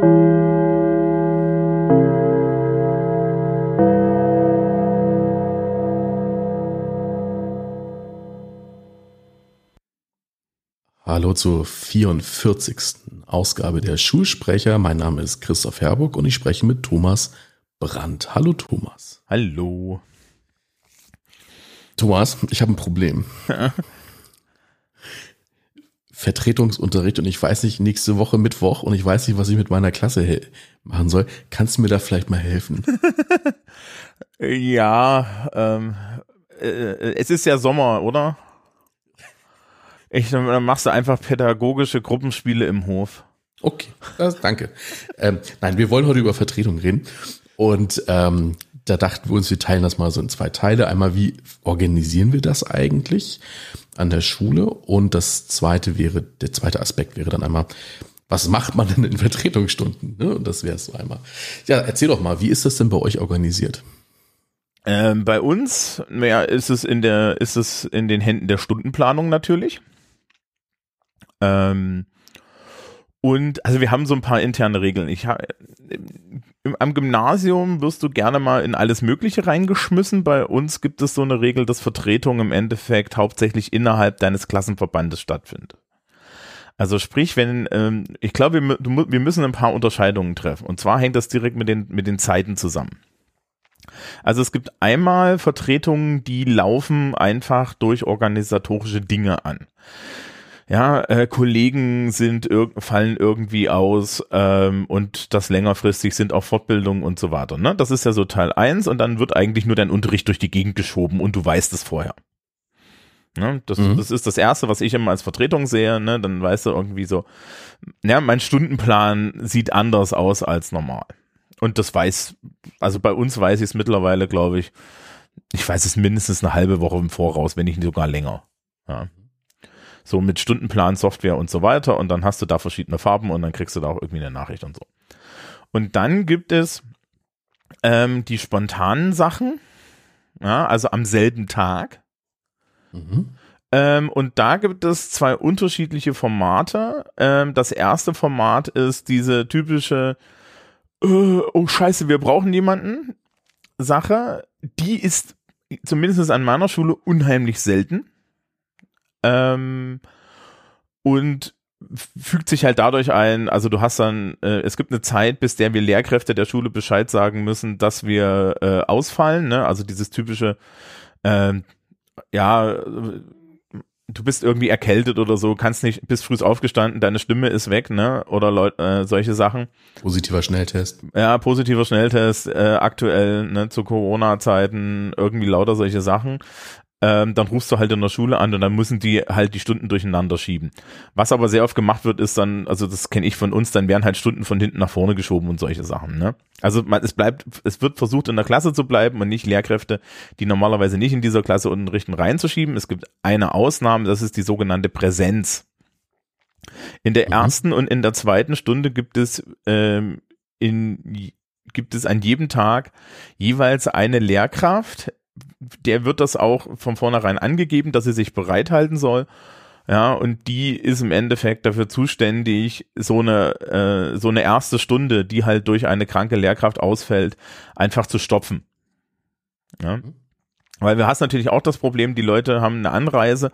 Hallo zur 44. Ausgabe der Schulsprecher. Mein Name ist Christoph Herburg und ich spreche mit Thomas Brandt. Hallo Thomas. Hallo. Thomas, ich habe ein Problem. Vertretungsunterricht und ich weiß nicht, nächste Woche Mittwoch und ich weiß nicht, was ich mit meiner Klasse machen soll. Kannst du mir da vielleicht mal helfen? ja, ähm, äh, es ist ja Sommer, oder? Ich, dann machst du einfach pädagogische Gruppenspiele im Hof. Okay, das, danke. ähm, nein, wir wollen heute über Vertretung reden. Und ähm, da dachten wir uns, wir teilen das mal so in zwei Teile. Einmal, wie organisieren wir das eigentlich an der Schule? Und das zweite wäre, der zweite Aspekt wäre dann einmal, was macht man denn in Vertretungsstunden? Ne? Und das wäre es so einmal. Ja, erzähl doch mal, wie ist das denn bei euch organisiert? Ähm, bei uns, naja, ist es in der, ist es in den Händen der Stundenplanung natürlich. Ähm, und also wir haben so ein paar interne Regeln. Ich habe am Gymnasium wirst du gerne mal in alles Mögliche reingeschmissen. Bei uns gibt es so eine Regel, dass Vertretung im Endeffekt hauptsächlich innerhalb deines Klassenverbandes stattfindet. Also sprich, wenn ähm, ich glaube, wir, wir müssen ein paar Unterscheidungen treffen. Und zwar hängt das direkt mit den mit den Zeiten zusammen. Also es gibt einmal Vertretungen, die laufen einfach durch organisatorische Dinge an ja, äh, Kollegen sind ir fallen irgendwie aus ähm, und das längerfristig sind auch Fortbildungen und so weiter. Ne? Das ist ja so Teil eins und dann wird eigentlich nur dein Unterricht durch die Gegend geschoben und du weißt es vorher. Ne? Das, mhm. das ist das Erste, was ich immer als Vertretung sehe. Ne? Dann weißt du irgendwie so, ja, mein Stundenplan sieht anders aus als normal. Und das weiß, also bei uns weiß ich es mittlerweile, glaube ich, ich weiß es mindestens eine halbe Woche im Voraus, wenn nicht sogar länger. Ja so mit Stundenplan, Software und so weiter und dann hast du da verschiedene Farben und dann kriegst du da auch irgendwie eine Nachricht und so. Und dann gibt es ähm, die spontanen Sachen, ja, also am selben Tag. Mhm. Ähm, und da gibt es zwei unterschiedliche Formate. Ähm, das erste Format ist diese typische, äh, oh scheiße, wir brauchen jemanden Sache. Die ist zumindest an meiner Schule unheimlich selten. Ähm, und fügt sich halt dadurch ein, also du hast dann, äh, es gibt eine Zeit, bis der wir Lehrkräfte der Schule Bescheid sagen müssen, dass wir äh, ausfallen, ne? Also dieses typische, äh, ja, du bist irgendwie erkältet oder so, kannst nicht, bist früh aufgestanden, deine Stimme ist weg, ne? Oder Leut, äh, solche Sachen. Positiver Schnelltest. Ja, positiver Schnelltest, äh, aktuell, ne, zu Corona-Zeiten, irgendwie lauter solche Sachen ähm, dann rufst du halt in der Schule an und dann müssen die halt die Stunden durcheinander schieben. Was aber sehr oft gemacht wird, ist dann, also das kenne ich von uns, dann werden halt Stunden von hinten nach vorne geschoben und solche Sachen. Ne? Also man, es bleibt, es wird versucht in der Klasse zu bleiben und nicht Lehrkräfte, die normalerweise nicht in dieser Klasse unterrichten, reinzuschieben. Es gibt eine Ausnahme, das ist die sogenannte Präsenz. In der mhm. ersten und in der zweiten Stunde gibt es ähm, in gibt es an jedem Tag jeweils eine Lehrkraft, der wird das auch von vornherein angegeben, dass sie sich bereithalten soll. Ja, und die ist im Endeffekt dafür zuständig, so eine, äh, so eine erste Stunde, die halt durch eine kranke Lehrkraft ausfällt, einfach zu stopfen. Ja. Mhm. Weil wir hast natürlich auch das Problem, die Leute haben eine Anreise,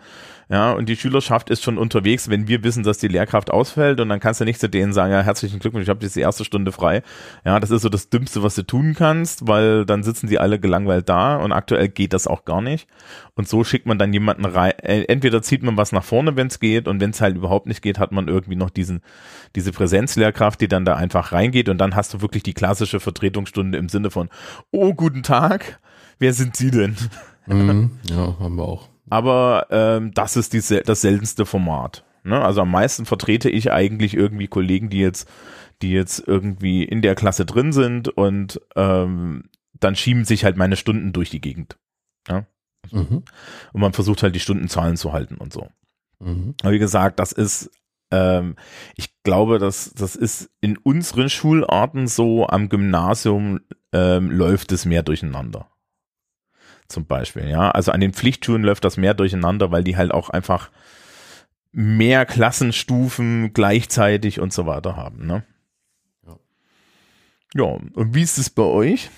ja, und die Schülerschaft ist schon unterwegs, wenn wir wissen, dass die Lehrkraft ausfällt und dann kannst du nicht zu denen sagen, ja, herzlichen Glückwunsch, ich habe jetzt die erste Stunde frei. Ja, das ist so das Dümmste, was du tun kannst, weil dann sitzen die alle gelangweilt da und aktuell geht das auch gar nicht. Und so schickt man dann jemanden rein, äh, entweder zieht man was nach vorne, wenn es geht, und wenn es halt überhaupt nicht geht, hat man irgendwie noch diesen, diese Präsenzlehrkraft, die dann da einfach reingeht und dann hast du wirklich die klassische Vertretungsstunde im Sinne von, oh, guten Tag, wer sind Sie denn? Mhm, ja, haben wir auch. Aber ähm, das ist die, das seltenste Format. Ne? Also am meisten vertrete ich eigentlich irgendwie Kollegen, die jetzt, die jetzt irgendwie in der Klasse drin sind und ähm, dann schieben sich halt meine Stunden durch die Gegend. Ja? Mhm. Und man versucht halt die Stundenzahlen zu halten und so. Mhm. Aber wie gesagt, das ist ähm, ich glaube, dass das ist in unseren Schularten so, am Gymnasium ähm, läuft es mehr durcheinander zum Beispiel, ja. Also an den Pflichtschulen läuft das mehr durcheinander, weil die halt auch einfach mehr Klassenstufen gleichzeitig und so weiter haben, ne? Ja. Ja, und wie ist es bei euch?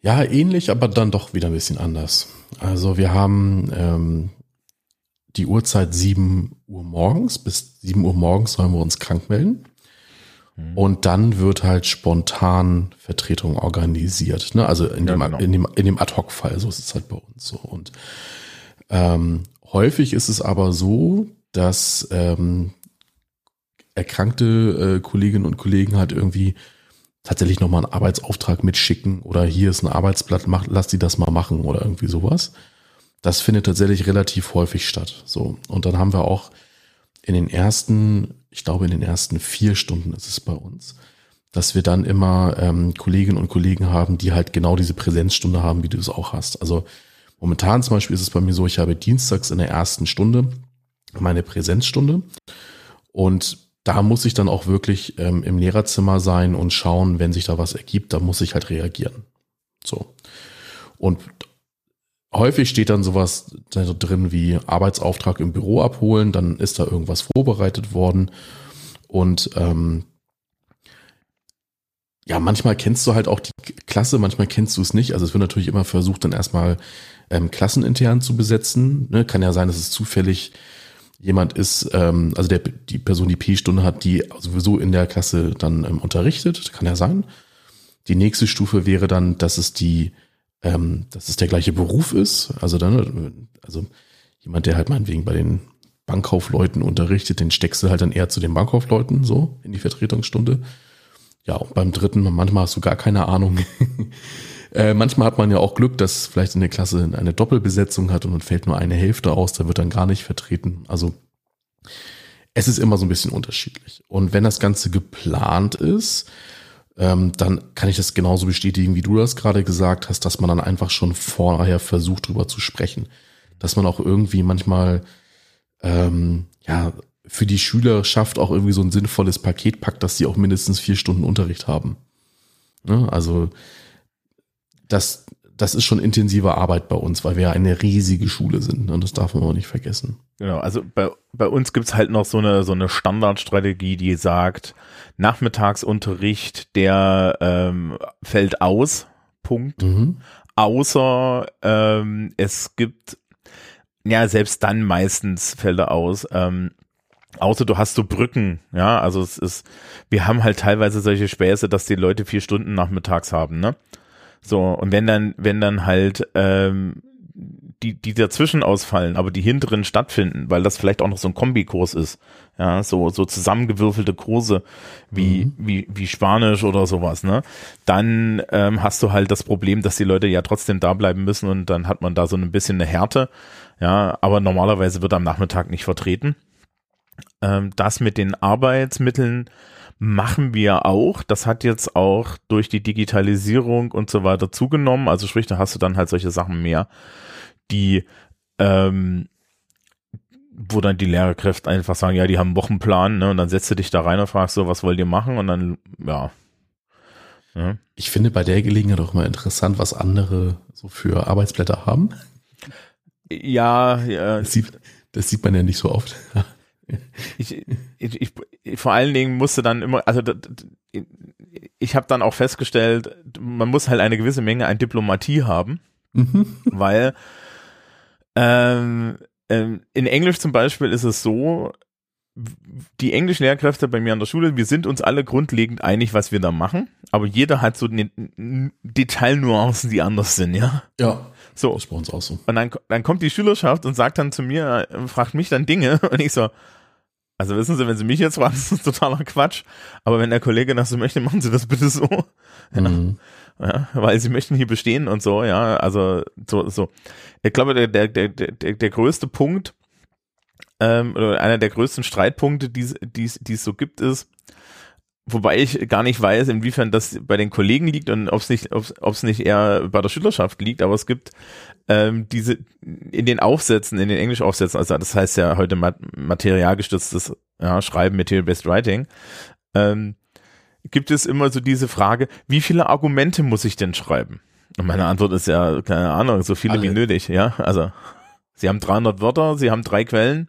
Ja, ähnlich, aber dann doch wieder ein bisschen anders. Also wir haben ähm, die Uhrzeit 7 Uhr morgens. Bis 7 Uhr morgens sollen wir uns krank melden. Mhm. Und dann wird halt spontan Vertretung organisiert. Ne? Also in, ja, dem, genau. in dem, in dem Ad-Hoc-Fall, so ist es halt bei uns so. Und ähm, häufig ist es aber so, dass ähm, erkrankte äh, Kolleginnen und Kollegen halt irgendwie tatsächlich nochmal einen Arbeitsauftrag mitschicken oder hier ist ein Arbeitsblatt, mach, lass die das mal machen oder irgendwie sowas. Das findet tatsächlich relativ häufig statt. So. Und dann haben wir auch in den ersten, ich glaube in den ersten vier Stunden ist es bei uns, dass wir dann immer ähm, Kolleginnen und Kollegen haben, die halt genau diese Präsenzstunde haben, wie du es auch hast. Also momentan zum Beispiel ist es bei mir so, ich habe dienstags in der ersten Stunde meine Präsenzstunde und da muss ich dann auch wirklich ähm, im Lehrerzimmer sein und schauen, wenn sich da was ergibt, da muss ich halt reagieren. So. Und häufig steht dann sowas drin wie Arbeitsauftrag im Büro abholen, dann ist da irgendwas vorbereitet worden. Und ähm, ja, manchmal kennst du halt auch die Klasse, manchmal kennst du es nicht. Also es wird natürlich immer versucht, dann erstmal ähm, klassenintern zu besetzen. Ne? Kann ja sein, dass es zufällig jemand ist, ähm, also der, die Person, die P-Stunde hat, die sowieso in der Klasse dann ähm, unterrichtet, kann ja sein. Die nächste Stufe wäre dann, dass es die, ähm, dass es der gleiche Beruf ist. Also dann, also jemand, der halt meinetwegen bei den Bankkaufleuten unterrichtet, den steckst du halt dann eher zu den Bankkaufleuten, so in die Vertretungsstunde. Ja, und beim dritten, manchmal hast du gar keine Ahnung. Äh, manchmal hat man ja auch Glück, dass vielleicht eine Klasse eine Doppelbesetzung hat und dann fällt nur eine Hälfte aus, da wird dann gar nicht vertreten. Also es ist immer so ein bisschen unterschiedlich. Und wenn das Ganze geplant ist, ähm, dann kann ich das genauso bestätigen, wie du das gerade gesagt hast, dass man dann einfach schon vorher versucht, drüber zu sprechen. Dass man auch irgendwie manchmal ähm, ja für die Schülerschaft auch irgendwie so ein sinnvolles Paket packt, dass sie auch mindestens vier Stunden Unterricht haben. Ne? Also das, das ist schon intensive Arbeit bei uns, weil wir ja eine riesige Schule sind. Und ne? das darf man auch nicht vergessen. Genau, also bei, bei uns gibt's halt noch so eine, so eine Standardstrategie, die sagt, Nachmittagsunterricht, der ähm, fällt aus. Punkt. Mhm. Außer ähm, es gibt, ja, selbst dann meistens fällt er aus. Ähm, außer du hast so Brücken, ja, also es ist, wir haben halt teilweise solche Späße, dass die Leute vier Stunden nachmittags haben, ne? So, und wenn dann, wenn dann halt ähm, die, die dazwischen ausfallen, aber die hinteren stattfinden, weil das vielleicht auch noch so ein Kombikurs ist, ja, so, so zusammengewürfelte Kurse wie, mhm. wie, wie Spanisch oder sowas, ne, dann ähm, hast du halt das Problem, dass die Leute ja trotzdem da bleiben müssen und dann hat man da so ein bisschen eine Härte, ja, aber normalerweise wird am Nachmittag nicht vertreten. Ähm, das mit den Arbeitsmitteln machen wir auch. Das hat jetzt auch durch die Digitalisierung und so weiter zugenommen. Also sprich, da hast du dann halt solche Sachen mehr, die ähm, wo dann die Lehrerkräfte einfach sagen, ja, die haben einen Wochenplan, ne, und dann setzt du dich da rein und fragst so, was wollt ihr machen? Und dann, ja. ja. Ich finde bei der Gelegenheit auch mal interessant, was andere so für Arbeitsblätter haben. Ja, ja. Das sieht, das sieht man ja nicht so oft. ich, ich, ich, vor allen Dingen musste dann immer, also ich habe dann auch festgestellt, man muss halt eine gewisse Menge an Diplomatie haben, mhm. weil ähm, ähm, in Englisch zum Beispiel ist es so, die Englischlehrkräfte bei mir an der Schule, wir sind uns alle grundlegend einig, was wir da machen, aber jeder hat so Detailnuancen, die anders sind, ja. Ja. So. Das ist bei uns auch so. Und dann, dann kommt die Schülerschaft und sagt dann zu mir, äh, fragt mich dann Dinge und ich so, also wissen Sie, wenn Sie mich jetzt fragen, das ist totaler Quatsch. Aber wenn der Kollege das so möchte, machen Sie das bitte so. Mhm. Ja, weil Sie möchten hier bestehen und so, ja. Also so, so. Ich glaube, der, der, der, der, der größte Punkt, ähm, oder einer der größten Streitpunkte, die es so gibt, ist, Wobei ich gar nicht weiß, inwiefern das bei den Kollegen liegt und ob es nicht, ob es nicht eher bei der Schülerschaft liegt, aber es gibt ähm, diese in den Aufsätzen, in den Englischaufsätzen, also das heißt ja heute mat materialgestütztes ja, Schreiben, Material-Based Writing, ähm, gibt es immer so diese Frage, wie viele Argumente muss ich denn schreiben? Und meine Antwort ist ja, keine Ahnung, so viele Alle. wie nötig, ja, also Sie haben 300 Wörter, Sie haben drei Quellen,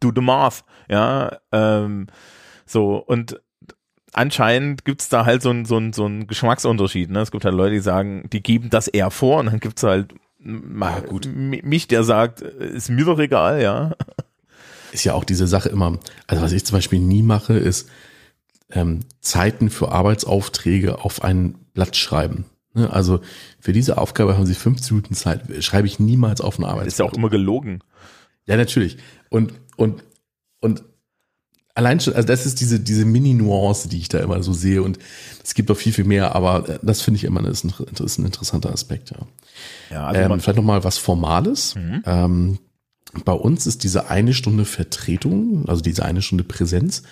do the math, ja, ähm, so und anscheinend gibt's da halt so ein so ein so ein Geschmacksunterschied. Ne? Es gibt halt Leute, die sagen, die geben das eher vor und dann gibt's halt mal gut. mich, der sagt, ist mir doch egal, ja. Ist ja auch diese Sache immer, also was ich zum Beispiel nie mache, ist ähm, Zeiten für Arbeitsaufträge auf ein Blatt schreiben. Ne? Also für diese Aufgabe haben Sie 15 Minuten Zeit, schreibe ich niemals auf ein Arbeitsblatt. Das ist ja auch immer gelogen. Ja, natürlich. Und, und, und allein schon, also das ist diese, diese Mini-Nuance, die ich da immer so sehe und es gibt noch viel, viel mehr, aber das finde ich immer, das ist, ein, das ist ein interessanter Aspekt, ja. ja also ähm, vielleicht nochmal was Formales. Mhm. Ähm, bei uns ist diese eine Stunde Vertretung, also diese eine Stunde Präsenz,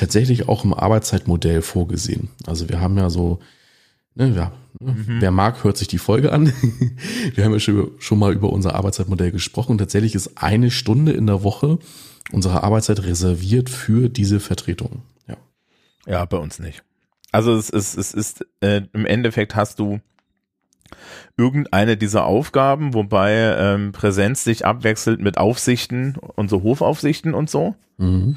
tatsächlich auch im Arbeitszeitmodell vorgesehen. Also wir haben ja so, ne, ja, ne, mhm. wer mag, hört sich die Folge an. wir haben ja schon, schon mal über unser Arbeitszeitmodell gesprochen und tatsächlich ist eine Stunde in der Woche unsere Arbeitszeit reserviert für diese Vertretung. Ja, ja bei uns nicht. Also es ist, es ist, äh, im Endeffekt hast du irgendeine dieser Aufgaben, wobei ähm, Präsenz sich abwechselt mit Aufsichten und so Hofaufsichten und so. Mhm.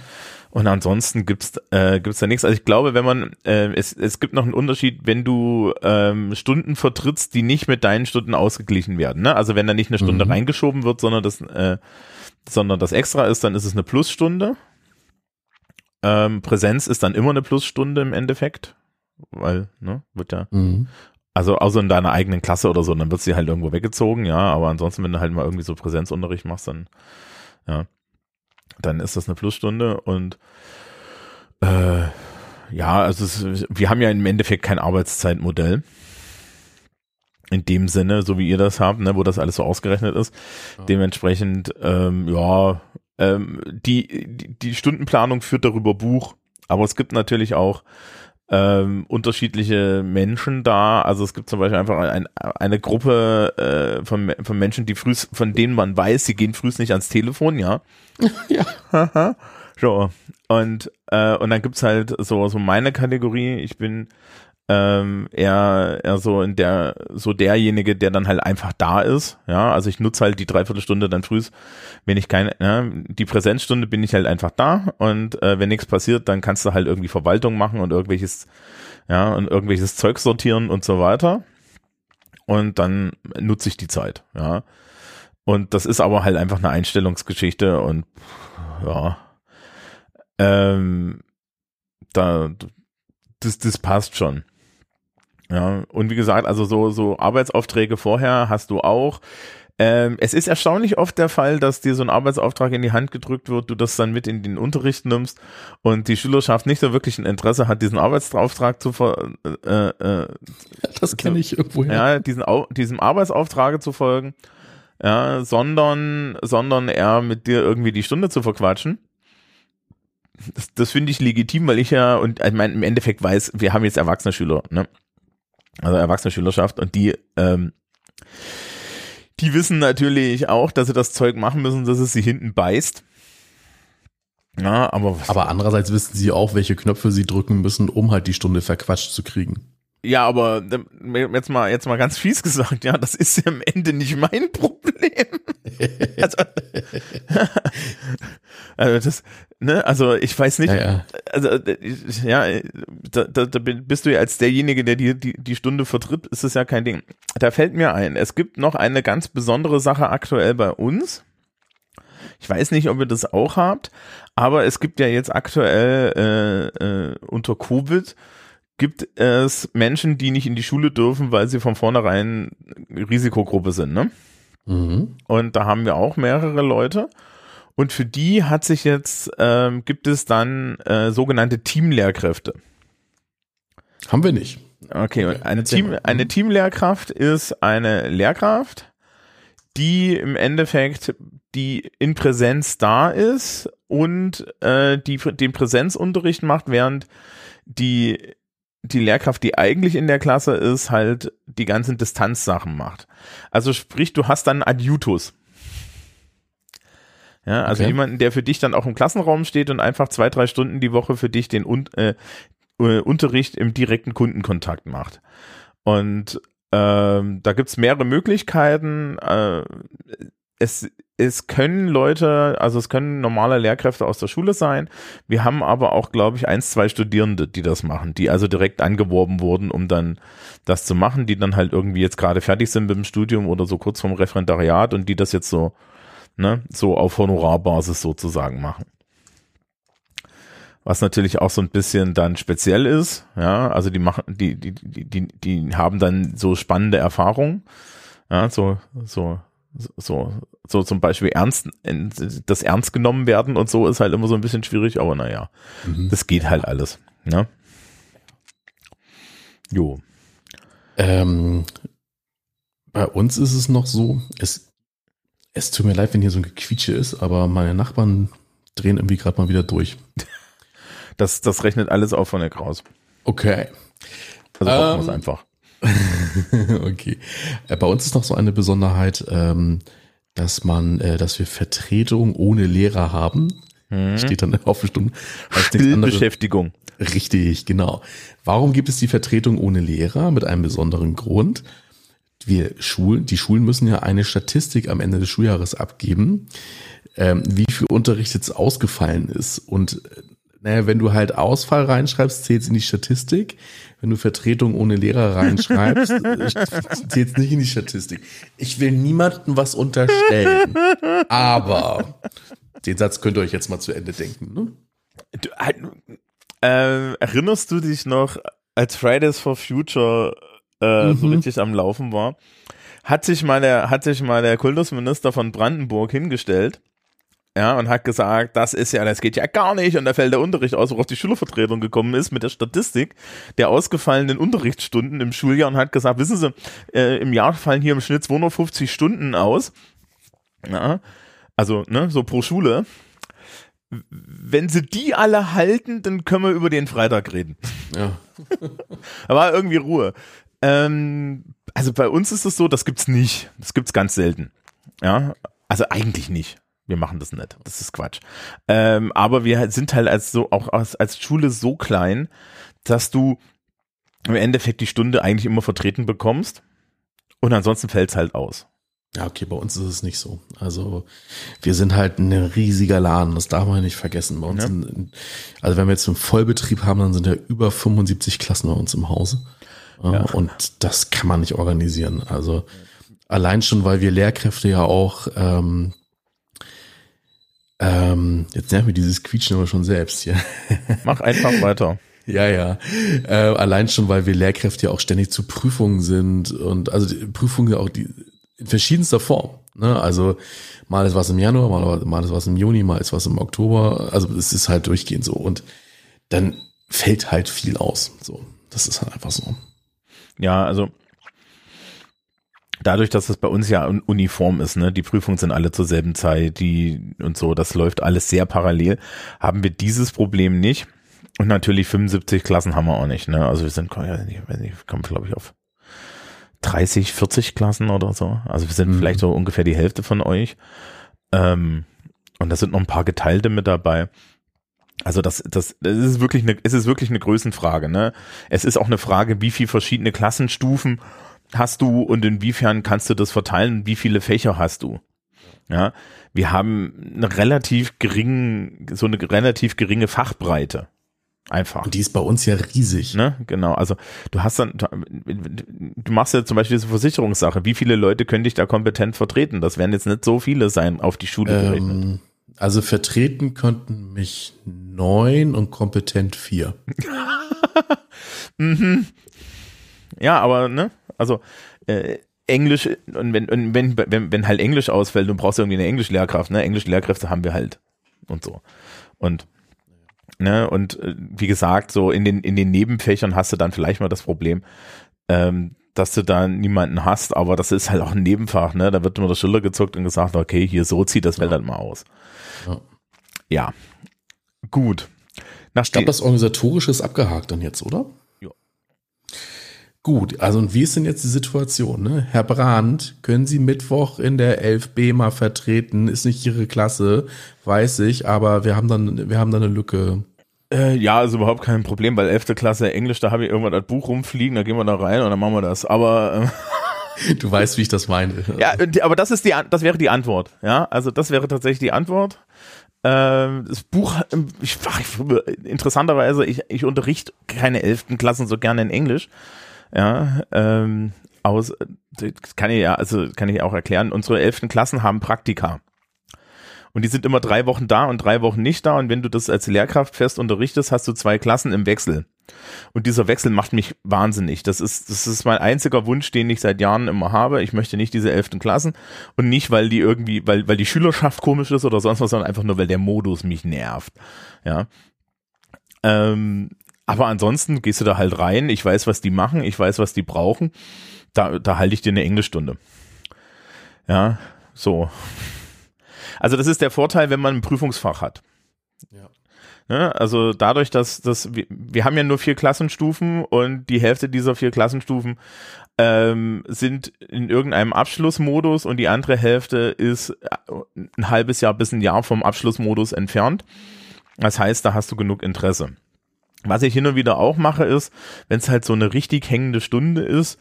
Und ansonsten gibt's äh, gibt's da nichts. Also ich glaube, wenn man äh, es es gibt noch einen Unterschied, wenn du ähm, Stunden vertrittst, die nicht mit deinen Stunden ausgeglichen werden. Ne? Also wenn da nicht eine Stunde mhm. reingeschoben wird, sondern das äh, sondern das extra ist, dann ist es eine Plusstunde. Ähm, Präsenz ist dann immer eine Plusstunde im Endeffekt, weil ne wird ja mhm. Also außer in deiner eigenen Klasse oder so, dann wird sie halt irgendwo weggezogen, ja, aber ansonsten, wenn du halt mal irgendwie so Präsenzunterricht machst, dann, ja, dann ist das eine Plusstunde und äh, ja, also es, wir haben ja im Endeffekt kein Arbeitszeitmodell. In dem Sinne, so wie ihr das habt, ne, wo das alles so ausgerechnet ist. Ja. Dementsprechend, ähm, ja, ähm, die, die, die Stundenplanung führt darüber Buch, aber es gibt natürlich auch ähm, unterschiedliche Menschen da. Also es gibt zum Beispiel einfach ein, eine Gruppe äh, von, von Menschen, die früh, von denen man weiß, sie gehen früh nicht ans Telefon, ja. ja. so. Und, äh, und dann gibt's halt so, so meine Kategorie. Ich bin ähm, eher, eher so in der, so derjenige, der dann halt einfach da ist. Ja, also ich nutze halt die Dreiviertelstunde dann früh, wenn ich keine, ja, die Präsenzstunde bin ich halt einfach da und äh, wenn nichts passiert, dann kannst du halt irgendwie Verwaltung machen und irgendwelches, ja, und irgendwelches Zeug sortieren und so weiter. Und dann nutze ich die Zeit, ja. Und das ist aber halt einfach eine Einstellungsgeschichte und ja, ähm, da, das, das passt schon. Ja, und wie gesagt, also so, so Arbeitsaufträge vorher hast du auch. Ähm, es ist erstaunlich oft der Fall, dass dir so ein Arbeitsauftrag in die Hand gedrückt wird, du das dann mit in den Unterricht nimmst und die Schülerschaft nicht so wirklich ein Interesse hat, diesen Arbeitsauftrag zu ver äh, äh, Das kenne ich irgendwo Ja, diesen, diesem Arbeitsauftrage zu folgen, ja, sondern, sondern eher mit dir irgendwie die Stunde zu verquatschen das, das finde ich legitim, weil ich ja, und ich meine, im Endeffekt weiß, wir haben jetzt erwachsene Schüler, ne? Also erwachsene Schülerschaft und die, ähm, die wissen natürlich auch, dass sie das Zeug machen müssen, dass es sie hinten beißt. Ja, aber, aber andererseits wissen sie auch, welche Knöpfe sie drücken müssen, um halt die Stunde verquatscht zu kriegen. Ja, aber jetzt mal, jetzt mal ganz fies gesagt, ja, das ist ja am Ende nicht mein Problem. also, also das, ne, also ich weiß nicht, ja, ja. also ja, da, da, da bist du ja als derjenige, der die, die, die Stunde vertritt, ist es ja kein Ding. Da fällt mir ein, es gibt noch eine ganz besondere Sache aktuell bei uns. Ich weiß nicht, ob ihr das auch habt, aber es gibt ja jetzt aktuell äh, äh, unter Covid gibt es Menschen, die nicht in die Schule dürfen, weil sie von vornherein Risikogruppe sind, ne? Mhm. Und da haben wir auch mehrere Leute. Und für die hat sich jetzt, ähm, gibt es dann äh, sogenannte Teamlehrkräfte. Haben wir nicht. Okay, okay. eine, Team, eine Teamlehrkraft ist eine Lehrkraft, die im Endeffekt die in Präsenz da ist und äh, die den Präsenzunterricht macht, während die die Lehrkraft, die eigentlich in der Klasse ist, halt die ganzen Distanzsachen macht. Also sprich, du hast dann Adjutus. Ja, also okay. jemanden, der für dich dann auch im Klassenraum steht und einfach zwei, drei Stunden die Woche für dich den äh, äh, Unterricht im direkten Kundenkontakt macht. Und ähm, da gibt's mehrere Möglichkeiten. Äh, es, es können Leute, also es können normale Lehrkräfte aus der Schule sein. Wir haben aber auch, glaube ich, eins, zwei Studierende, die das machen, die also direkt angeworben wurden, um dann das zu machen, die dann halt irgendwie jetzt gerade fertig sind mit dem Studium oder so kurz vorm Referendariat und die das jetzt so, ne, so auf Honorarbasis sozusagen machen was natürlich auch so ein bisschen dann speziell ist, ja, also die machen, die, die, die, die, die haben dann so spannende Erfahrungen, ja, so, so, so, so zum Beispiel ernst, das ernst genommen werden und so ist halt immer so ein bisschen schwierig, aber naja, mhm. das geht halt alles, ne? Jo. Ähm, bei uns ist es noch so, es, es tut mir leid, wenn hier so ein Gequietsche ist, aber meine Nachbarn drehen irgendwie gerade mal wieder durch. Das, das rechnet alles auf von der Kraus. Okay. Also ähm, wir einfach. okay. Äh, bei uns ist noch so eine Besonderheit, ähm, dass man, äh, dass wir Vertretung ohne Lehrer haben. Mhm. Steht dann auf der Stunde. Beschäftigung. Richtig, genau. Warum gibt es die Vertretung ohne Lehrer? Mit einem besonderen Grund. Wir Schulen, die Schulen müssen ja eine Statistik am Ende des Schuljahres abgeben, ähm, wie viel Unterricht jetzt ausgefallen ist. Und naja, wenn du halt Ausfall reinschreibst, zählt es in die Statistik. Wenn du Vertretung ohne Lehrer reinschreibst, zählt es nicht in die Statistik. Ich will niemandem was unterstellen. Aber den Satz könnt ihr euch jetzt mal zu Ende denken. Ne? Du, äh, erinnerst du dich noch, als Fridays for Future äh, mhm. so richtig am Laufen war, hat sich mal der, hat sich mal der Kultusminister von Brandenburg hingestellt ja, und hat gesagt, das ist ja, das geht ja gar nicht und da fällt der Unterricht aus, worauf die Schülervertretung gekommen ist mit der Statistik der ausgefallenen Unterrichtsstunden im Schuljahr und hat gesagt, wissen Sie, äh, im Jahr fallen hier im Schnitt 250 Stunden aus, ja, also, ne, so pro Schule. Wenn sie die alle halten, dann können wir über den Freitag reden. Ja. da war irgendwie Ruhe. Ähm, also bei uns ist es so, das gibt's nicht. Das gibt's ganz selten. Ja, also eigentlich nicht wir machen das nicht. Das ist Quatsch. Ähm, aber wir sind halt als so auch als, als Schule so klein, dass du im Endeffekt die Stunde eigentlich immer vertreten bekommst und ansonsten fällt's halt aus. Ja, okay, bei uns ist es nicht so. Also wir sind halt ein riesiger Laden, das darf man nicht vergessen. Bei uns ja. sind, also wenn wir jetzt einen Vollbetrieb haben, dann sind ja über 75 Klassen bei uns im Hause. Ja. Und das kann man nicht organisieren. Also allein schon, weil wir Lehrkräfte ja auch ähm, ähm, jetzt nervt mir dieses Quietschen aber schon selbst hier. Mach einfach weiter. Ja, ja. Äh, allein schon, weil wir Lehrkräfte ja auch ständig zu Prüfungen sind und also die Prüfungen ja auch die in verschiedenster Form. Ne? Also mal ist was im Januar, mal, mal ist was im Juni, mal ist was im Oktober. Also es ist halt durchgehend so und dann fällt halt viel aus. So, das ist halt einfach so. Ja, also dadurch, dass es bei uns ja uniform ist, ne, die Prüfungen sind alle zur selben Zeit, die und so, das läuft alles sehr parallel, haben wir dieses Problem nicht. Und natürlich 75 Klassen haben wir auch nicht, ne? Also wir sind, ich weiß nicht, kommen glaube ich auf 30, 40 Klassen oder so. Also wir sind mhm. vielleicht so ungefähr die Hälfte von euch. Ähm, und da sind noch ein paar Geteilte mit dabei. Also das, das, das ist wirklich eine, es ist wirklich eine Größenfrage, ne? Es ist auch eine Frage, wie viele verschiedene Klassenstufen hast du und inwiefern kannst du das verteilen? Wie viele Fächer hast du? Ja, wir haben eine relativ geringen, so eine relativ geringe Fachbreite. Einfach. Und die ist bei uns ja riesig. Ne? Genau. Also du hast dann, du machst ja zum Beispiel diese Versicherungssache. Wie viele Leute können dich da kompetent vertreten? Das werden jetzt nicht so viele sein auf die Schule ähm, gerechnet. Also vertreten könnten mich neun und kompetent vier. mhm. Ja, aber ne, also äh, Englisch, und wenn, und wenn, wenn, wenn halt Englisch ausfällt, du brauchst irgendwie eine Englischlehrkraft, ne? Englischlehrkräfte haben wir halt. Und so. Und Ne, und äh, wie gesagt, so in den, in den Nebenfächern hast du dann vielleicht mal das Problem, ähm, dass du da niemanden hast, aber das ist halt auch ein Nebenfach, ne? Da wird immer der Schiller gezuckt und gesagt, okay, hier so zieht das Feld ja. halt mal aus. Ja. ja. Gut. Nach ich glaube, das Organisatorische ist abgehakt dann jetzt, oder? Gut, also und wie ist denn jetzt die Situation? Ne? Herr Brandt, können Sie Mittwoch in der 11b mal vertreten? Ist nicht Ihre Klasse, weiß ich, aber wir haben dann, wir haben dann eine Lücke. Äh, ja, ist überhaupt kein Problem, weil 11. Klasse Englisch, da habe ich irgendwann das Buch rumfliegen, da gehen wir da rein und dann machen wir das. Aber Du weißt, wie ich das meine. Ja, aber das ist die, das wäre die Antwort. Ja, also das wäre tatsächlich die Antwort. Ähm, das Buch, ich, interessanterweise, ich, ich unterrichte keine elften Klassen so gerne in Englisch. Ja, ähm, aus, kann ich ja, also kann ich auch erklären. Unsere elften Klassen haben Praktika. Und die sind immer drei Wochen da und drei Wochen nicht da. Und wenn du das als Lehrkraft fest unterrichtest, hast du zwei Klassen im Wechsel. Und dieser Wechsel macht mich wahnsinnig. Das ist, das ist mein einziger Wunsch, den ich seit Jahren immer habe. Ich möchte nicht diese elften Klassen und nicht, weil die irgendwie, weil, weil die Schülerschaft komisch ist oder sonst was, sondern einfach nur, weil der Modus mich nervt. Ja. Ähm, aber ansonsten gehst du da halt rein. Ich weiß, was die machen. Ich weiß, was die brauchen. Da, da halte ich dir eine Englischstunde. Ja, so. Also das ist der Vorteil, wenn man ein Prüfungsfach hat. Ja. Ne? Also dadurch, dass, dass wir, wir haben ja nur vier Klassenstufen und die Hälfte dieser vier Klassenstufen ähm, sind in irgendeinem Abschlussmodus und die andere Hälfte ist äh, ein halbes Jahr bis ein Jahr vom Abschlussmodus entfernt. Das heißt, da hast du genug Interesse. Was ich hin und wieder auch mache, ist, wenn es halt so eine richtig hängende Stunde ist,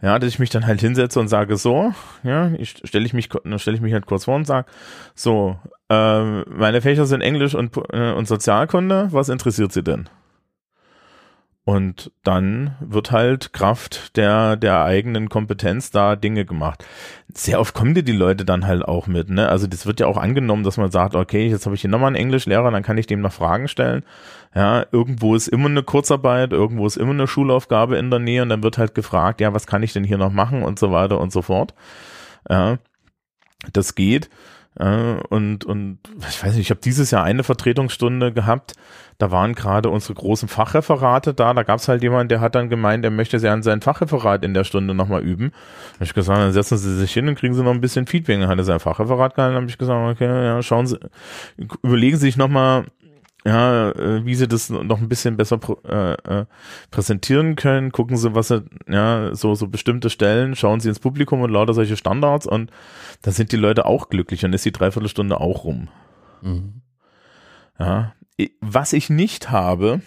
ja, dass ich mich dann halt hinsetze und sage so, ja, ich stelle ich mich, dann stelle ich mich halt kurz vor und sage, so, äh, meine Fächer sind Englisch und, äh, und Sozialkunde, was interessiert Sie denn? Und dann wird halt Kraft der, der eigenen Kompetenz da Dinge gemacht. Sehr oft kommen dir die Leute dann halt auch mit, ne? Also das wird ja auch angenommen, dass man sagt, okay, jetzt habe ich hier nochmal einen Englischlehrer, dann kann ich dem noch Fragen stellen. Ja, irgendwo ist immer eine Kurzarbeit, irgendwo ist immer eine Schulaufgabe in der Nähe und dann wird halt gefragt, ja, was kann ich denn hier noch machen und so weiter und so fort. Ja, das geht. Ja, und, und ich weiß nicht, ich habe dieses Jahr eine Vertretungsstunde gehabt, da waren gerade unsere großen Fachreferate da. Da gab es halt jemanden, der hat dann gemeint, er möchte sie an sein Fachreferat in der Stunde nochmal üben. Da habe ich gesagt, dann setzen Sie sich hin und kriegen Sie noch ein bisschen Feedback. Dann hat er sein Fachreferat gehalten, habe ich gesagt, okay, ja, schauen Sie, überlegen Sie sich nochmal, ja, äh, wie sie das noch ein bisschen besser äh, äh, präsentieren können. Gucken Sie, was sie, ja, so, so bestimmte Stellen, schauen Sie ins Publikum und lauter solche Standards und dann sind die Leute auch glücklich und ist die Dreiviertelstunde auch rum. Mhm. Ja, was ich nicht habe,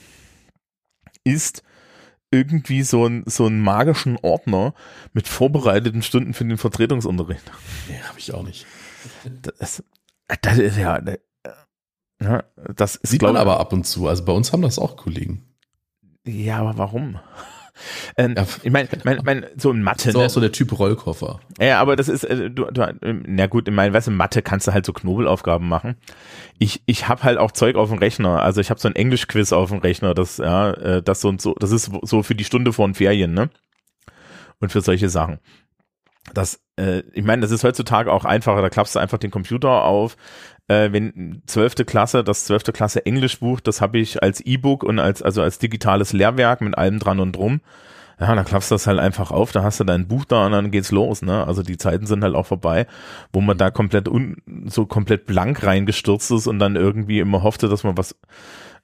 ist irgendwie so, ein, so einen magischen Ordner mit vorbereiteten Stunden für den Vertretungsunterricht. Nee, habe ich auch nicht. Das, das ist ja, ja das ist, Sieht man aber ab und zu. Also bei uns haben das auch Kollegen. Ja, aber warum? Ähm, ja, ich meine, mein, mein, so in Mathe. So ne? auch so der Typ Rollkoffer. Ja, aber das ist, äh, du, du, ähm, na gut, ich meine, weißt du, Mathe kannst du halt so Knobelaufgaben machen. Ich, ich habe halt auch Zeug auf dem Rechner. Also ich habe so ein Englisch-Quiz auf dem Rechner, das, ja, äh, das so und so, das ist so für die Stunde vor den Ferien, ne? Und für solche Sachen. Das, äh, ich meine, das ist heutzutage auch einfacher, da klappst du einfach den Computer auf, äh, wenn zwölfte Klasse, das zwölfte Klasse Englischbuch, das habe ich als E-Book und als also als digitales Lehrwerk mit allem dran und drum. Ja, da klappst du das halt einfach auf, da hast du dein Buch da und dann geht's los, ne? Also die Zeiten sind halt auch vorbei, wo man da komplett un, so komplett blank reingestürzt ist und dann irgendwie immer hoffte, dass man was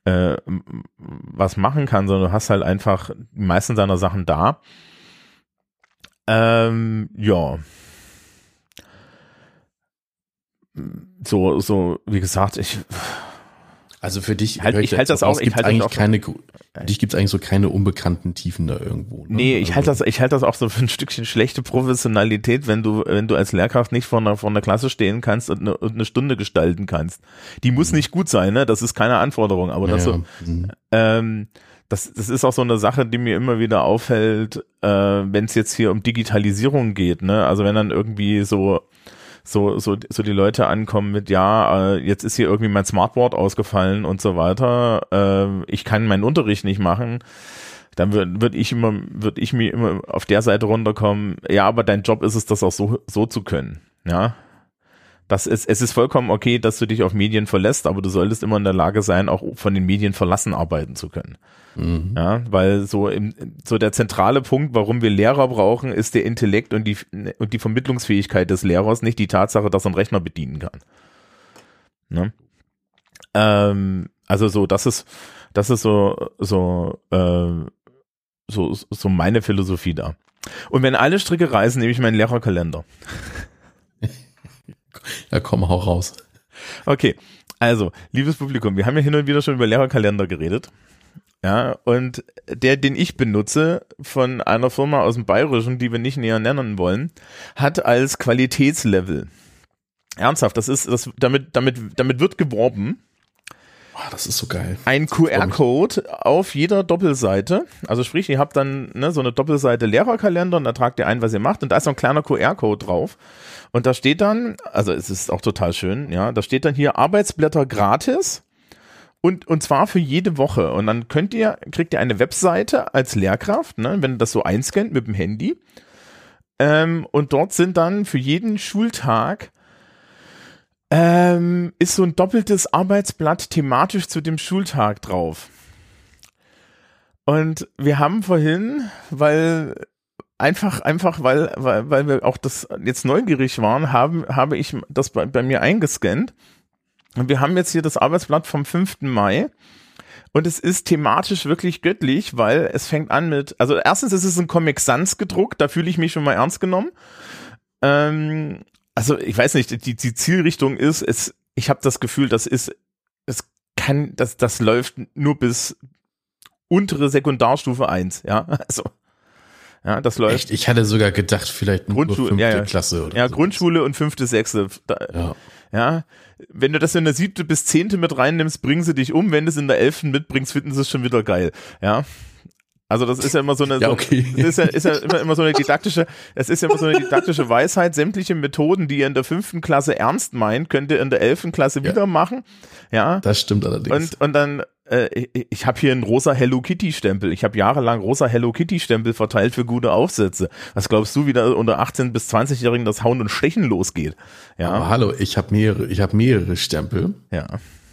äh, was machen kann, sondern du hast halt einfach die meisten deiner Sachen da. Ähm, ja so, so, wie gesagt, ich. Also für dich, halt, ich halte das auch, ich halte eigentlich auch, keine, für dich gibt es eigentlich so keine unbekannten Tiefen da irgendwo. Ne? Nee, ich halte also das, ich halte das auch so für ein Stückchen schlechte Professionalität, wenn du, wenn du als Lehrkraft nicht vor einer, vor einer Klasse stehen kannst und eine, und eine Stunde gestalten kannst. Die muss mhm. nicht gut sein, ne? Das ist keine Anforderung, aber das ja, so, mhm. ähm, das, das ist auch so eine Sache, die mir immer wieder auffällt, äh, wenn es jetzt hier um Digitalisierung geht, ne? Also wenn dann irgendwie so so, so, so die Leute ankommen mit, ja, äh, jetzt ist hier irgendwie mein Smartboard ausgefallen und so weiter, äh, ich kann meinen Unterricht nicht machen, dann würde würd ich immer, würde ich mir immer auf der Seite runterkommen, ja, aber dein Job ist es, das auch so, so zu können, ja. Das ist, es ist vollkommen okay, dass du dich auf Medien verlässt, aber du solltest immer in der Lage sein, auch von den Medien verlassen arbeiten zu können. Mhm. Ja, weil so im, so der zentrale Punkt, warum wir Lehrer brauchen, ist der Intellekt und die, und die Vermittlungsfähigkeit des Lehrers, nicht die Tatsache, dass er einen Rechner bedienen kann. Ne? Ähm, also so, das ist, das ist so, so, äh, so, so meine Philosophie da. Und wenn alle Stricke reißen, nehme ich meinen Lehrerkalender. ja, komm, hau raus. Okay, also, liebes Publikum, wir haben ja hin und wieder schon über Lehrerkalender geredet. Ja, und der, den ich benutze, von einer Firma aus dem Bayerischen, die wir nicht näher nennen wollen, hat als Qualitätslevel. Ernsthaft, das ist, das, damit, damit, damit wird geworben. Oh, das ist so geil. Ein QR-Code auf jeder Doppelseite. Also sprich, ihr habt dann ne, so eine Doppelseite Lehrerkalender und da tragt ihr ein, was ihr macht und da ist so ein kleiner QR-Code drauf. Und da steht dann, also es ist auch total schön, ja, da steht dann hier Arbeitsblätter gratis und, und zwar für jede Woche. Und dann könnt ihr, kriegt ihr eine Webseite als Lehrkraft, ne, wenn ihr das so einscannt mit dem Handy. Ähm, und dort sind dann für jeden Schultag ähm, ist so ein doppeltes Arbeitsblatt thematisch zu dem Schultag drauf. Und wir haben vorhin, weil einfach, einfach, weil, weil, weil wir auch das jetzt neugierig waren, haben, habe ich das bei, bei mir eingescannt und wir haben jetzt hier das Arbeitsblatt vom 5. Mai. Und es ist thematisch wirklich göttlich, weil es fängt an mit, also erstens ist es ein Comic Sans gedruckt, da fühle ich mich schon mal ernst genommen. Ähm, also ich weiß nicht, die, die Zielrichtung ist, es, ich habe das Gefühl, das ist, es kann, das, das läuft nur bis untere Sekundarstufe 1, ja. Also ja, das läuft. Echt? Ich hatte sogar gedacht, vielleicht nur fünfte ja, ja. Klasse oder Ja, so. Grundschule und fünfte, sechste. Da, ja. ja. Wenn du das in der siebte bis zehnte mit reinnimmst, bringen sie dich um. Wenn du es in der elften mitbringst, finden sie es schon wieder geil. Ja. Also das ist ja immer so eine, ja, okay. so, ist ja, ist ja immer, immer so eine didaktische, es ist ja immer so eine didaktische Weisheit. Sämtliche Methoden, die ihr in der fünften Klasse ernst meint, könnt ihr in der elften Klasse ja. wieder machen. Ja. Das stimmt allerdings. Und, und dann, äh, ich, ich habe hier einen rosa Hello Kitty Stempel. Ich habe jahrelang rosa Hello Kitty Stempel verteilt für gute Aufsätze. Was glaubst du, wie da unter 18 bis 20-Jährigen das Hauen und Stechen losgeht? Ja. Aber hallo, ich habe mehrere, ich habe mehrere Stempel. Ja.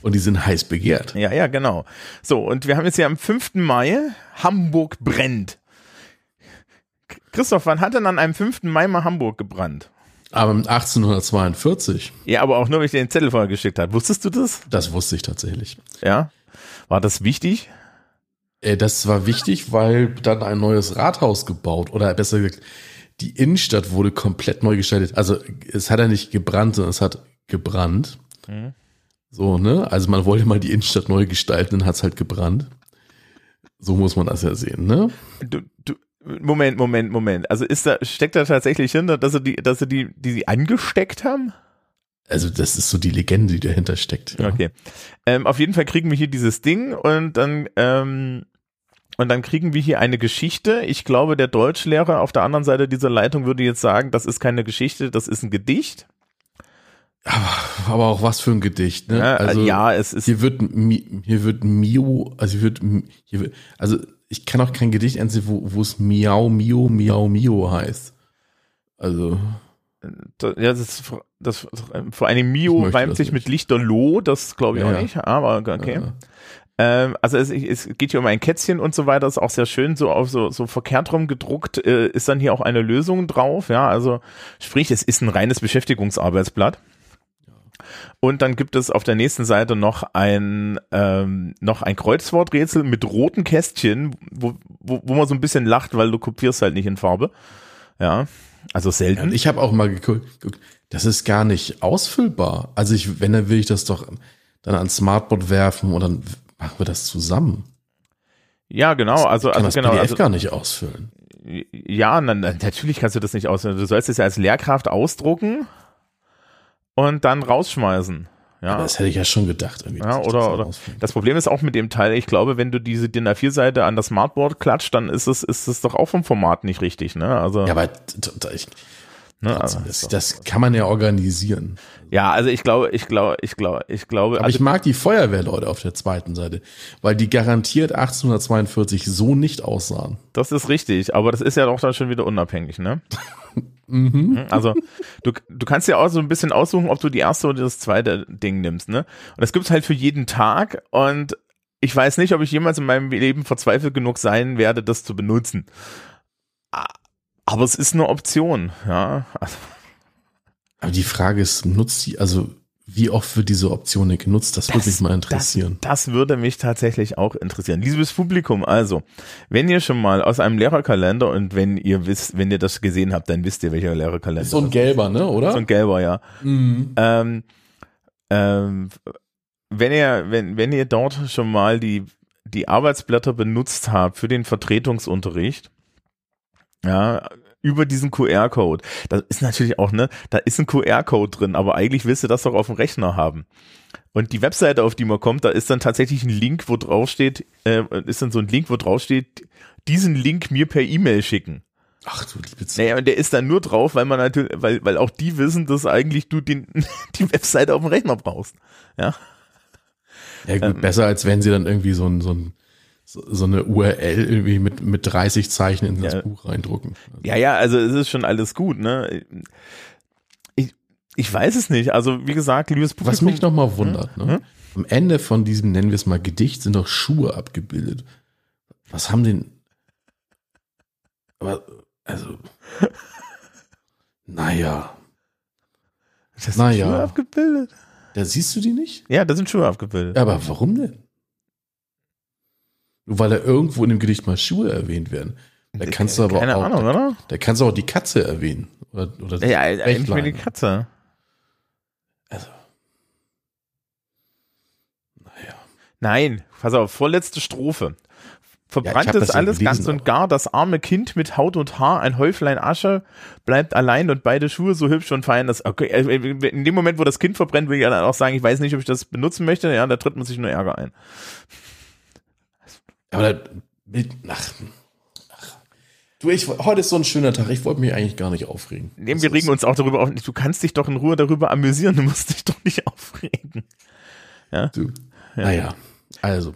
Und die sind heiß begehrt. Ja, ja, genau. So, und wir haben jetzt hier am 5. Mai Hamburg brennt. Christoph, wann hat denn an einem 5. Mai mal Hamburg gebrannt? Aber 1842. Ja, aber auch nur, weil ich dir den Zettel vorher geschickt habe. Wusstest du das? Das wusste ich tatsächlich. Ja. War das wichtig? Äh, das war wichtig, weil dann ein neues Rathaus gebaut oder besser gesagt, die Innenstadt wurde komplett neu gestaltet. Also es hat ja nicht gebrannt, sondern es hat gebrannt. Mhm. So, ne? Also man wollte mal die Innenstadt neu gestalten, dann hat es halt gebrannt. So muss man das ja sehen, ne? Du, du, Moment, Moment, Moment. Also ist da, steckt da tatsächlich hin, dass sie die, dass sie die, die sie angesteckt haben? Also das ist so die Legende, die dahinter steckt. Ja. Okay. Ähm, auf jeden Fall kriegen wir hier dieses Ding und dann ähm, und dann kriegen wir hier eine Geschichte. Ich glaube, der Deutschlehrer auf der anderen Seite dieser Leitung würde jetzt sagen, das ist keine Geschichte, das ist ein Gedicht. Aber, aber auch was für ein Gedicht, ne? Ja, also ja, es ist. Hier wird hier wird Mio, also hier wird, hier wird also ich kann auch kein Gedicht ansehen, wo, wo es Miau, Mio, Miau, Mio heißt. Also. Das, ja, das, das, vor allem Mio reimt sich mit Lichterloh, das glaube ich ja, auch nicht, aber okay. Ja. Ähm, also es, es, geht hier um ein Kätzchen und so weiter, ist auch sehr schön, so auf so, so verkehrt rum gedruckt, äh, ist dann hier auch eine Lösung drauf, ja, also sprich, es ist ein reines Beschäftigungsarbeitsblatt. Und dann gibt es auf der nächsten Seite noch ein, ähm, noch ein Kreuzworträtsel mit roten Kästchen, wo, wo, wo man so ein bisschen lacht, weil du kopierst halt nicht in Farbe. Ja, also selten. Ja, ich habe auch mal geguckt, das ist gar nicht ausfüllbar. Also ich, wenn, dann will ich das doch dann ans Smartboard werfen und dann machen wir das zusammen. Ja, genau. Also, kann also das genau. PDF also, gar nicht ausfüllen. Ja, na, natürlich kannst du das nicht ausfüllen. Du sollst es ja als Lehrkraft ausdrucken und dann rausschmeißen. Ja. Das hätte ich ja schon gedacht. Irgendwie, ja, oder, das, oder das Problem ist auch mit dem Teil, ich glaube, wenn du diese DIN A4-Seite an das Smartboard klatscht, dann ist es, ist es doch auch vom Format nicht richtig, ne? Also. Ja, aber ich, ne, also, das, das, kann man ja organisieren. Ja, also ich glaube, ich glaube, ich glaube, ich glaube. Aber also ich mag die Feuerwehrleute auf der zweiten Seite, weil die garantiert 1842 so nicht aussahen. Das ist richtig, aber das ist ja auch dann schon wieder unabhängig, ne? Mhm. Also du, du kannst ja auch so ein bisschen aussuchen, ob du die erste oder das zweite Ding nimmst, ne? Und das gibt's halt für jeden Tag und ich weiß nicht, ob ich jemals in meinem Leben verzweifelt genug sein werde, das zu benutzen. Aber es ist eine Option, ja. Also. Aber die Frage ist, nutzt die, also wie oft wird diese Option genutzt? Das, das würde mich mal interessieren. Das, das, würde mich tatsächlich auch interessieren. Liebes Publikum, also, wenn ihr schon mal aus einem Lehrerkalender und wenn ihr wisst, wenn ihr das gesehen habt, dann wisst ihr, welcher Lehrerkalender. Ist so ein gelber, ne, oder? So ein gelber, ja. Mhm. Ähm, ähm, wenn ihr, wenn, wenn ihr dort schon mal die die Arbeitsblätter benutzt habe für den Vertretungsunterricht, ja, über diesen QR-Code. Das ist natürlich auch, ne, da ist ein QR-Code drin, aber eigentlich willst du das doch auf dem Rechner haben. Und die Webseite, auf die man kommt, da ist dann tatsächlich ein Link, wo drauf steht, äh, ist dann so ein Link, wo drauf steht, diesen Link mir per E-Mail schicken. Ach du liebe Naja, und der ist dann nur drauf, weil man natürlich, weil, weil auch die wissen, dass eigentlich du den, die Webseite auf dem Rechner brauchst. Ja. Ja gut, ähm, besser als wenn sie dann irgendwie so ein, so ein so eine URL irgendwie mit, mit 30 Zeichen in das Ja. Buch reindrucken. Ja, ja, also es ist schon alles gut, ne? Ich, ich weiß es nicht. Also, wie gesagt, liebes Publikum. Was mich nochmal wundert, ne? Hm? am Ende von diesem, nennen wir es mal Gedicht, sind doch Schuhe abgebildet. Was haben denn, aber, also, naja, das sind naja. Schuhe abgebildet. da siehst du die nicht? Ja, da sind Schuhe abgebildet. Aber warum denn? Nur weil da irgendwo in dem Gedicht mal Schuhe erwähnt werden. Da kannst du aber Keine auch, Ahnung, da, oder? da kannst du auch die Katze erwähnen. Oder, oder Ja, ja, eigentlich mir die. Katze. Also, naja. Nein, pass auf, vorletzte Strophe. Ja, Verbrannt ist ja alles gelesen, ganz und gar, das arme Kind mit Haut und Haar, ein Häuflein Asche, bleibt allein und beide Schuhe so hübsch und fein. Das, okay, äh, in dem Moment, wo das Kind verbrennt, will ich dann auch sagen, ich weiß nicht, ob ich das benutzen möchte. Ja, da tritt man sich nur Ärger ein. Aber da, mit, ach, ach. Du, ich, heute ist so ein schöner Tag. Ich wollte mich eigentlich gar nicht aufregen. Nee, Das wir regen uns auch darüber auf. Du kannst dich doch in Ruhe darüber amüsieren, du musst dich doch nicht aufregen. Du. Naja, also.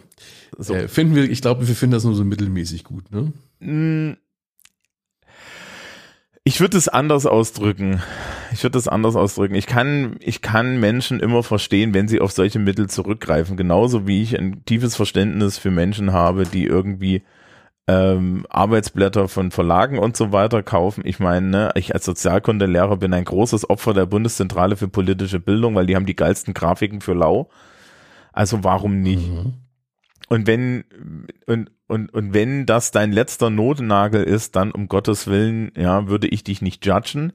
So. Äh, finden wir, ich glaube, wir finden das nur so mittelmäßig gut, ne? Mm. Ich würde es anders ausdrücken. Ich würde es anders ausdrücken. Ich kann, ich kann Menschen immer verstehen, wenn sie auf solche Mittel zurückgreifen. Genauso wie ich ein tiefes Verständnis für Menschen habe, die irgendwie ähm, Arbeitsblätter von Verlagen und so weiter kaufen. Ich meine, ne, ich als Sozialkundelehrer bin ein großes Opfer der Bundeszentrale für politische Bildung, weil die haben die geilsten Grafiken für lau. Also warum nicht? Mhm. Und wenn und, und, und wenn das dein letzter Notnagel ist, dann um Gottes Willen, ja, würde ich dich nicht judgen.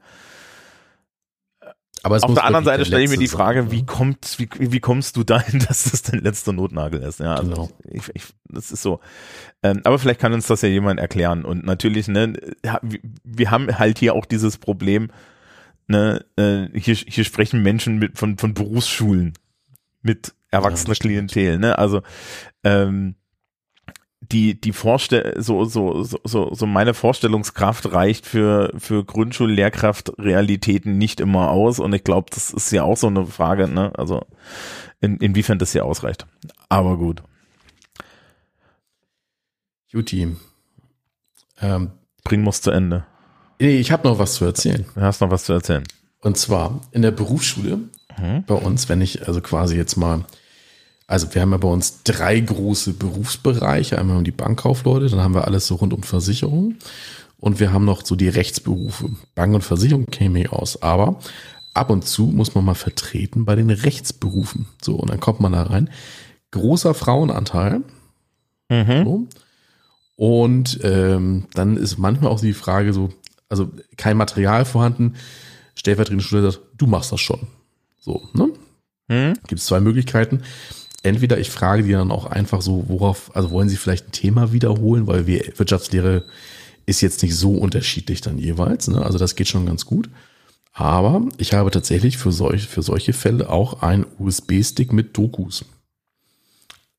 Aber es Auf der anderen Seite stelle ich mir die Frage, sein, wie kommt, wie, wie kommst du dahin, dass das dein letzter Notnagel ist? Ja, also Genau. ich, ich, das ist so. Ähm, aber vielleicht kann uns das ja jemand erklären. Und natürlich, ne, ja, wir, haben halt hier auch dieses Problem, ne, äh, hier, hier sprechen Menschen mit von, von Berufsschulen mit erwachsener stimmt. Klientel, ne? Also ähm, die die Vorstell so so so so meine Vorstellungskraft reicht für für Grundschullehrkraft Realitäten nicht immer aus. Und ich glaube das ist ja auch so eine Frage ne? Also in, inwiefern das hier ausreicht. Aber gut. Juti. Ähm, bringen wir zu Ende. Nee, ich habe noch was zu erzählen. du hast noch was zu erzählen. Und zwar in der Berufsschule Mhm. bei uns, wenn ich also quasi jetzt mal, also wir haben ja bei uns drei große Berufsbereiche. Einmal die Bankkaufleute, dann haben wir alles so rund um Versicherung und wir haben noch so die Rechtsberufe. Bank und Versicherung käme ich aus, aber ab und zu muss man mal vertreten bei den Rechtsberufen. So, und dann kommt man da rein. Großer Frauenanteil. mhm. So. Und ähm, dann ist manchmal auch die Frage so, also kein Material vorhanden, stellvertretende Schule sagt, du machst das schon. So, ne? Mhm. Gibt es zwei Möglichkeiten. Entweder ich frage die dann auch einfach so, worauf, also wollen sie vielleicht ein Thema wiederholen, weil wir Wirtschaftslehre ist jetzt nicht so unterschiedlich dann jeweils, ne? Also das geht schon ganz gut. Aber ich habe tatsächlich für solche, für solche Fälle auch einen USB-Stick mit Dokus.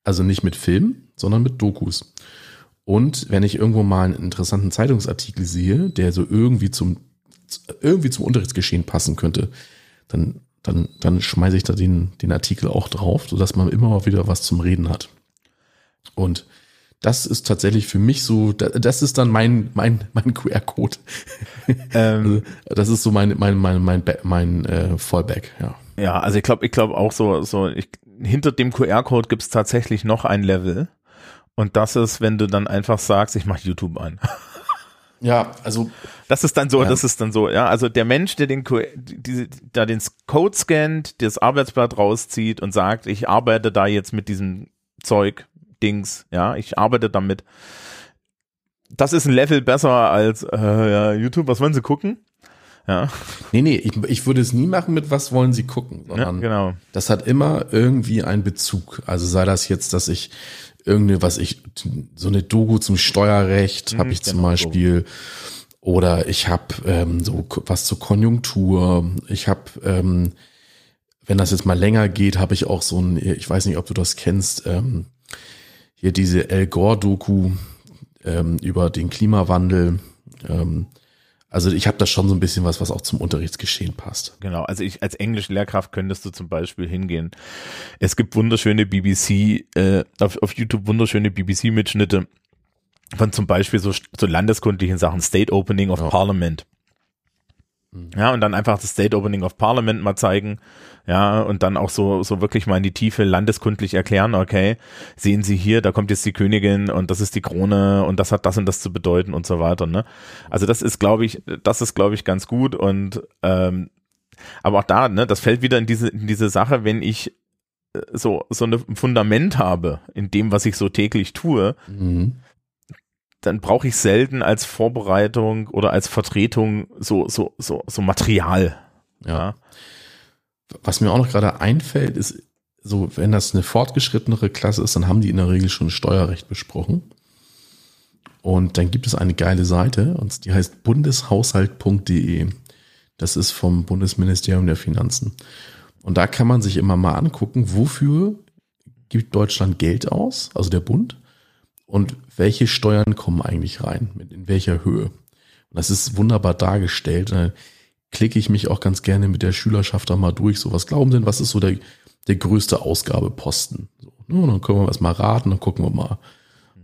Also nicht mit Film, sondern mit Dokus. Und wenn ich irgendwo mal einen interessanten Zeitungsartikel sehe, der so irgendwie zum, irgendwie zum Unterrichtsgeschehen passen könnte, dann, dann, dann schmeiße ich da den, den Artikel auch drauf, sodass man immer mal wieder was zum Reden hat. Und das ist tatsächlich für mich so, da- das ist dann mein, mein, mein QR-Code. ähm, Also, das ist so mein, mein, mein, mein, mein äh, Fallback, ja. ja also ich glaube ich glaube auch so so ich, hinter dem QR-Code gibt es tatsächlich noch ein Level und das ist wenn du dann einfach sagst ich mache YouTube an Ja, also Das ist dann so, Ja. das ist dann so, ja. Also der Mensch, der den, diese, da den Code scannt, das Arbeitsblatt rauszieht und sagt, ich arbeite da jetzt mit diesem Zeug, Dings, ja, ich arbeite damit. Das ist ein Level besser als, äh, ja, YouTube, was wollen Sie gucken? Ja, Nee, nee, ich, ich würde es nie machen mit was wollen Sie gucken, ja sondern genau. das hat immer irgendwie einen Bezug. Also sei das jetzt, dass ich irgendeine, was ich, so eine Doku zum Steuerrecht Mhm, habe ich zum genau, Beispiel. Oder ich habe ähm, so was zur Konjunktur. Ich habe, ähm, wenn das jetzt mal länger geht, habe ich auch so ein, ich weiß nicht, ob du das kennst, ähm, hier diese El Gore-Doku ähm, über den Klimawandel. Ähm, also ich habe da schon so ein bisschen was, was auch zum Unterrichtsgeschehen passt. Genau, also ich als Englischlehrkraft könntest du zum Beispiel hingehen. Es gibt wunderschöne BBC, äh, auf, auf YouTube wunderschöne BBC-Mitschnitte von zum Beispiel so, so landeskundlichen Sachen, State Opening of Ja. Parliament. Ja, und dann einfach das State Opening of Parliament mal zeigen, ja, und dann auch so, so wirklich mal in die Tiefe landeskundlich erklären, okay, sehen Sie hier, da kommt jetzt die Königin und das ist die Krone und das hat das und das zu bedeuten und so weiter, ne? Also das ist, glaube ich, das ist, glaube ich, ganz gut und ähm, aber auch da, ne, das fällt wieder in diese, in diese Sache, wenn ich äh, so, so ein Fundament habe in dem, was ich so täglich tue, Mhm. Dann brauche ich selten als Vorbereitung oder als Vertretung so, so, so, so Material. Ja. Ja. Was mir auch noch gerade einfällt, ist, so, wenn das eine fortgeschrittenere Klasse ist, dann haben die in der Regel schon Steuerrecht besprochen. Und dann gibt es eine geile Seite, und die heißt bundeshaushalt.de. Das ist vom Bundesministerium der Finanzen. Und da kann man sich immer mal angucken, wofür gibt Deutschland Geld aus, also der Bund, und welche Steuern kommen eigentlich rein, in welcher Höhe. Und das ist wunderbar dargestellt. Da klicke ich mich auch ganz gerne mit der Schülerschaft da mal durch. So, was glauben denn, was ist so der, der größte Ausgabeposten? So, ne, dann können wir das mal raten, dann gucken wir mal.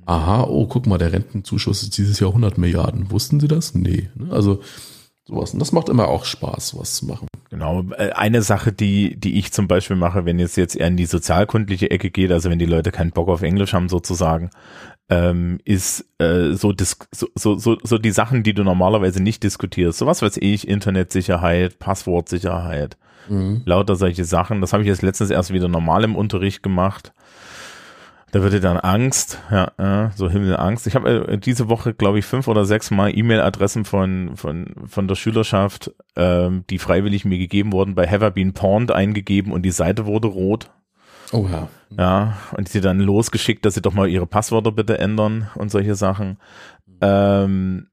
Aha, oh, guck mal, der Rentenzuschuss ist dieses Jahr 100 Milliarden. Wussten Sie das? Nee. Ne? Also sowas. Und das macht immer auch Spaß, sowas zu machen. Genau, äh, eine Sache, die, die ich zum Beispiel mache, wenn jetzt jetzt eher in die sozialkundliche Ecke geht, also wenn die Leute keinen Bock auf Englisch haben sozusagen, ähm, ist äh, so, so, so, so, so die Sachen, die du normalerweise nicht diskutierst. So was weiß ich, Internetsicherheit, Passwortsicherheit, lauter solche Sachen. Das habe ich jetzt letztens erst wieder normal im Unterricht gemacht. Da würde dann Angst, ja, äh, so Himmelangst. Ich habe äh, diese Woche, glaube ich, fünf oder sechs Mal E-Mail-Adressen von, von, von der Schülerschaft, ähm, die freiwillig mir gegeben wurden, bei Have I Been Pawned eingegeben und die Seite wurde rot. Oh ja. Ja, und sie dann losgeschickt, dass sie doch mal ihre Passwörter bitte ändern und solche Sachen. Ähm,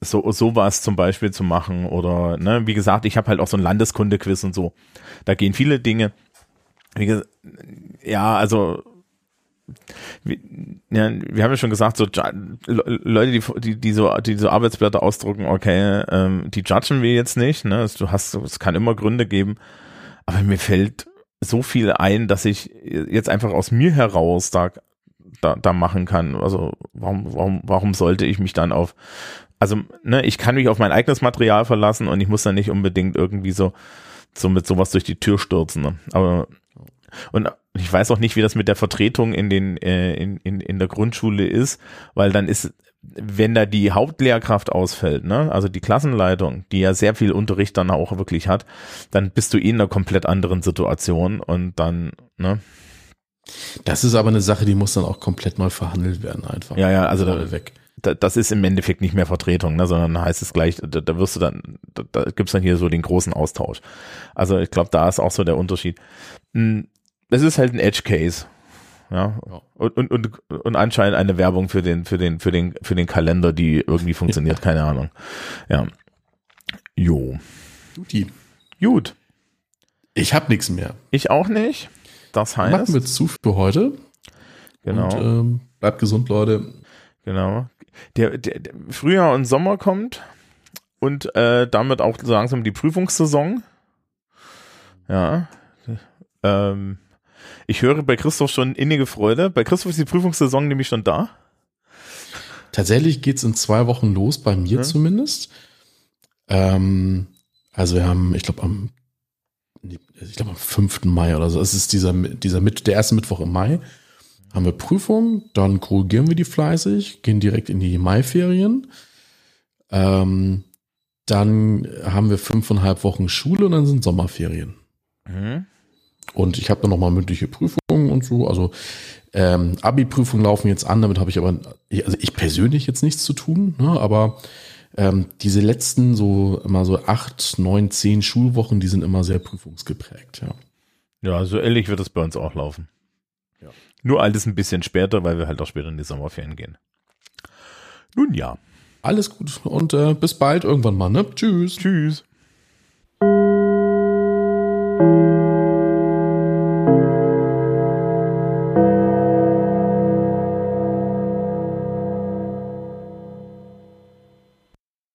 so sowas zum Beispiel zu machen oder ne, wie gesagt, ich habe halt auch so ein Landeskunde-Quiz und so. Da gehen viele Dinge. Wie gesagt, ja, also wir, ja, wir haben ja schon gesagt, so Leute, die, die, die so, die so Arbeitsblätter ausdrucken, okay, ähm, die judgen wir jetzt nicht, ne? Du hast, es kann immer Gründe geben, aber mir fällt so viel ein, dass ich jetzt einfach aus mir heraus da, da, da machen kann. Also warum, warum, warum sollte ich mich dann auf, also ne, ich kann mich auf mein eigenes Material verlassen und ich muss dann nicht unbedingt irgendwie so, so mit sowas durch die Tür stürzen. Ne? Aber und ich weiß auch nicht, wie das mit der Vertretung in den äh, in, in, in der Grundschule ist, weil dann ist wenn da die Hauptlehrkraft ausfällt, ne, also die Klassenleitung, die ja sehr viel Unterricht dann auch wirklich hat, dann bist du eh in einer komplett anderen Situation und dann, ne, Das ist aber eine Sache, die muss dann auch komplett neu verhandelt werden, einfach. ja, ja, also da, weg. da, das ist im Endeffekt nicht mehr Vertretung, ne, sondern heißt es gleich, da, da wirst du dann, da, da gibt's dann hier so den großen Austausch. Also ich glaube, da ist auch so der Unterschied. Hm, Es ist halt ein Edge Case. Ja. Und, und, und, und anscheinend eine Werbung für den, für den, für den, für den Kalender, die irgendwie funktioniert, keine Ahnung. Ja. Jo. Guti. Gut. Ich habe nichts mehr. Ich auch nicht. Das heißt, Machen wir zu für heute. genau, Und ähm, bleibt gesund, Leute. genau. Der, der, der Frühjahr und Sommer kommt und äh, damit auch so langsam die Prüfungssaison. Ja. Ähm, ich höre bei Christoph schon innige Freude. Bei Christoph ist die Prüfungssaison nämlich schon da. Tatsächlich geht's in zwei Wochen los, bei mir Ja. zumindest. Ähm, also wir haben, ich glaube, am, ich glaube am 5. Mai oder so. Es ist dieser, dieser mit, der erste Mittwoch im Mai. Haben wir Prüfung, dann korrigieren wir die fleißig, gehen direkt in die Maiferien. Ähm, dann haben wir fünfeinhalb Wochen Schule und dann sind Sommerferien. Mhm. Und ich habe dann nochmal mündliche Prüfungen und so. Also ähm, Abi-Prüfungen laufen jetzt an, damit habe ich aber, also ich persönlich jetzt nichts zu tun, ne, aber ähm, diese letzten so immer so acht, neun, zehn Schulwochen, die sind immer sehr prüfungsgeprägt, ja. Ja, so ähnlich wird es bei uns auch laufen. Ja. Nur alles ein bisschen später, weil wir halt auch später in die Sommerferien gehen. Nun ja. Alles gut und äh, bis bald irgendwann mal, ne? Tschüss. Tschüss.